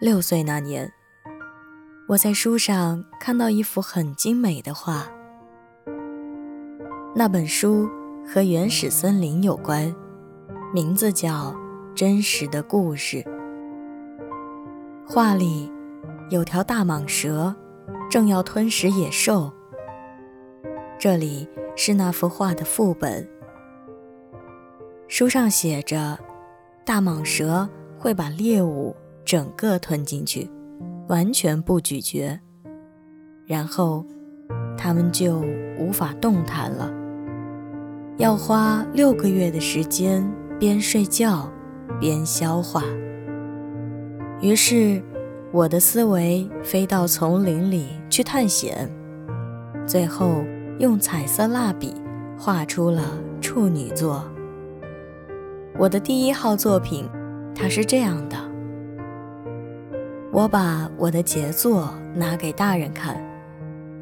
六岁那年，我在书上看到一幅很精美的画。那本书和原始森林有关，名字叫《真实的故事》。画里有条大蟒蛇，正要吞食野兽。这里是那幅画的副本。书上写着，大蟒蛇会把猎物。整个吞进去，完全不咀嚼，然后它们就无法动弹了。要花六个月的时间，边睡觉边消化。于是，我的思维飞到丛林里去探险，最后用彩色蜡笔画出了处女座。我的第一号作品，它是这样的。我把我的杰作拿给大人看，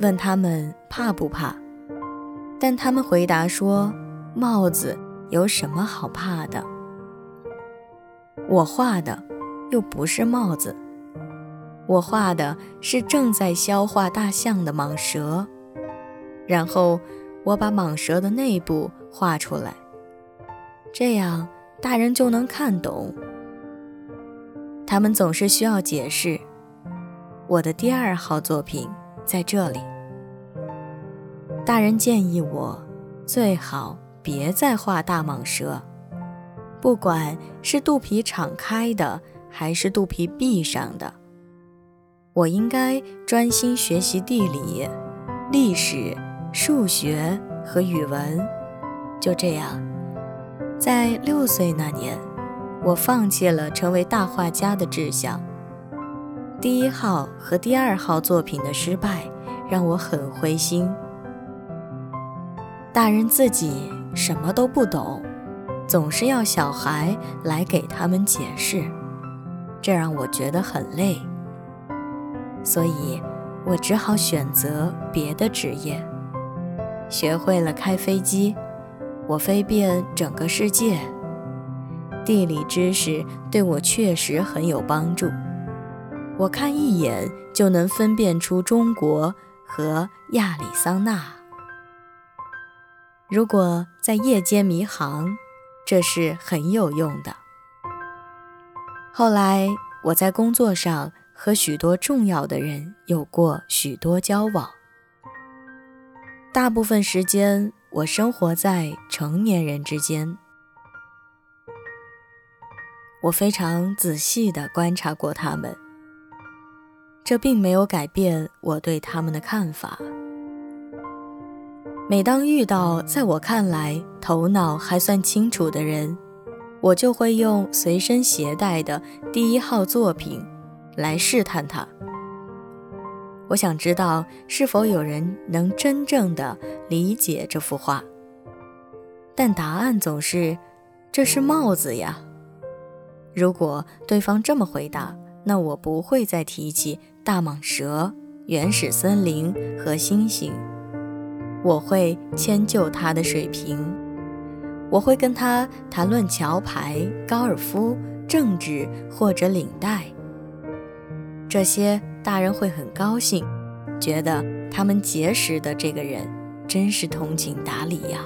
问他们怕不怕，但他们回答说：“帽子有什么好怕的？”我画的又不是帽子，我画的是正在消化大象的蟒蛇，然后我把蟒蛇的内部画出来，这样大人就能看懂。他们总是需要解释。我的第二号作品在这里。大人建议我最好别再画大蟒蛇，不管是肚皮敞开的还是肚皮闭上的，我应该专心学习地理、历史、数学和语文。就这样，在六岁那年。我放弃了成为大画家的志向。第一号和第二号作品的失败让我很灰心。大人自己什么都不懂，总是要小孩来给他们解释，这让我觉得很累。所以，我只好选择别的职业。学会了开飞机，我飞遍整个世界。地理知识对我确实很有帮助，我看一眼就能分辨出中国和亚利桑那。如果在夜间迷航，这是很有用的。后来我在工作上和许多重要的人有过许多交往，大部分时间我生活在成年人之间。我非常仔细地观察过他们，这并没有改变我对他们的看法。每当遇到在我看来头脑还算清楚的人，我就会用随身携带的第一号作品来试探他。我想知道是否有人能真正的理解这幅画，但答案总是：这是帽子呀。如果对方这么回答，那我不会再提起大蟒蛇、原始森林和星星。我会迁就他的水平，我会跟他谈论桥牌、高尔夫、政治或者领带。这些大人会很高兴，觉得他们结识的这个人真是通情达理呀。